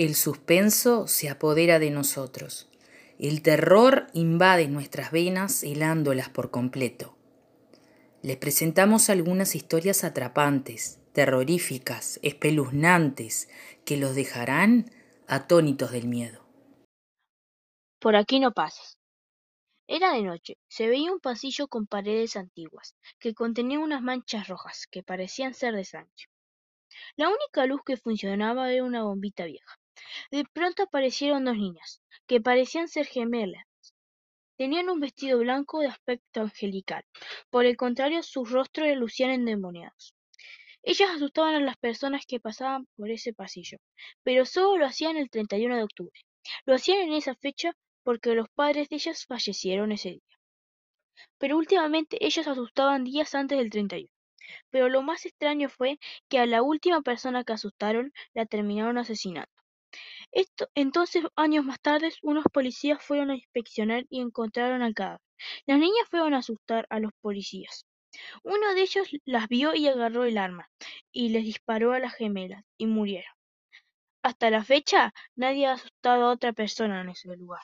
El suspenso se apodera de nosotros. El terror invade nuestras venas helándolas por completo. Les presentamos algunas historias atrapantes, terroríficas, espeluznantes, que los dejarán atónitos del miedo. Por aquí no pases. Era de noche. Se veía un pasillo con paredes antiguas, que contenían unas manchas rojas, que parecían ser de sangre. La única luz que funcionaba era una bombita vieja. De pronto aparecieron dos niñas, que parecían ser gemelas. Tenían un vestido blanco de aspecto angelical. Por el contrario, sus rostros lucían endemoniados. Ellas asustaban a las personas que pasaban por ese pasillo, pero solo lo hacían el 31 de octubre. Lo hacían en esa fecha porque los padres de ellas fallecieron ese día. Pero últimamente ellas asustaban días antes del 31. Pero lo más extraño fue que a la última persona que asustaron la terminaron asesinando. Entonces, años más tarde, unos policías fueron a inspeccionar y encontraron al cadáver. Las niñas fueron a asustar a los policías. Uno de ellos las vio y agarró el arma y les disparó a las gemelas y murieron. Hasta la fecha, nadie ha asustado a otra persona en ese lugar.